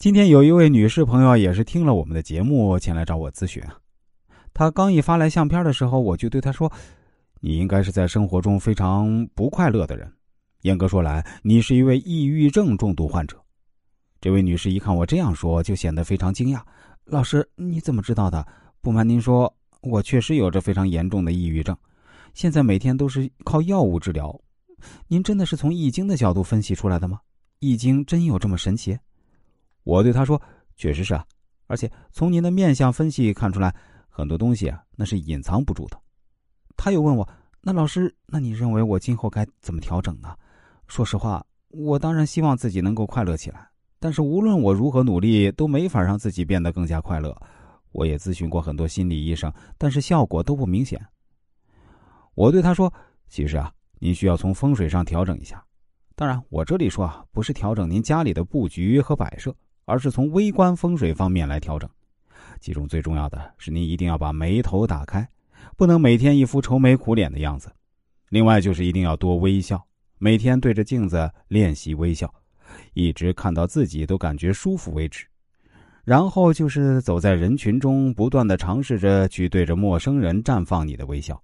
今天有一位女士朋友也是听了我们的节目前来找我咨询啊。她刚一发来相片的时候，我就对她说：“你应该是在生活中非常不快乐的人。严格说来，你是一位抑郁症重度患者。”这位女士一看我这样说，就显得非常惊讶：“老师，你怎么知道的？不瞒您说，我确实有着非常严重的抑郁症，现在每天都是靠药物治疗。您真的是从《易经》的角度分析出来的吗？《易经》真有这么神奇？”我对他说：“确实是啊，而且从您的面相分析看出来，很多东西啊，那是隐藏不住的。”他又问我：“那老师，那你认为我今后该怎么调整呢？”说实话，我当然希望自己能够快乐起来，但是无论我如何努力，都没法让自己变得更加快乐。我也咨询过很多心理医生，但是效果都不明显。我对他说：“其实啊，您需要从风水上调整一下。当然，我这里说啊，不是调整您家里的布局和摆设。”而是从微观风水方面来调整，其中最重要的是您一定要把眉头打开，不能每天一副愁眉苦脸的样子。另外就是一定要多微笑，每天对着镜子练习微笑，一直看到自己都感觉舒服为止。然后就是走在人群中，不断的尝试着去对着陌生人绽放你的微笑，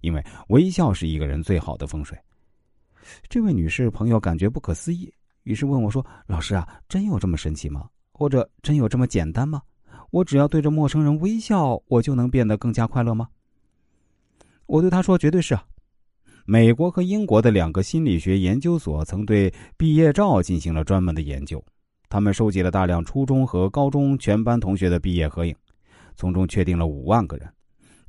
因为微笑是一个人最好的风水。这位女士朋友感觉不可思议。于是问我说：“老师啊，真有这么神奇吗？或者真有这么简单吗？我只要对着陌生人微笑，我就能变得更加快乐吗？”我对他说：“绝对是啊！美国和英国的两个心理学研究所曾对毕业照进行了专门的研究，他们收集了大量初中和高中全班同学的毕业合影，从中确定了五万个人。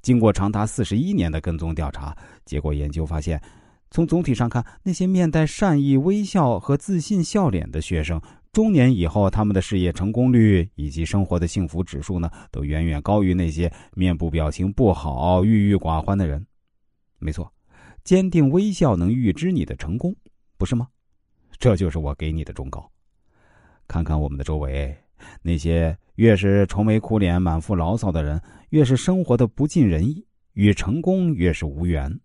经过长达四十一年的跟踪调查，结果研究发现。”从总体上看，那些面带善意微笑和自信笑脸的学生，中年以后他们的事业成功率以及生活的幸福指数呢，都远远高于那些面部表情不好、郁郁寡欢的人。没错，坚定微笑能预知你的成功，不是吗？这就是我给你的忠告。看看我们的周围，那些越是愁眉苦脸、满腹牢骚的人，越是生活的不尽人意，与成功越是无缘。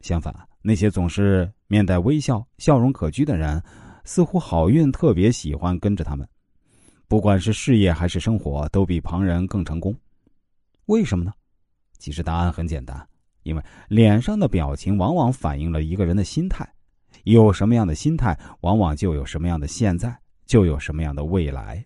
相反。那些总是面带微笑、笑容可掬的人，似乎好运特别喜欢跟着他们。不管是事业还是生活，都比旁人更成功。为什么呢？其实答案很简单，因为脸上的表情往往反映了一个人的心态。有什么样的心态，往往就有什么样的现在，就有什么样的未来。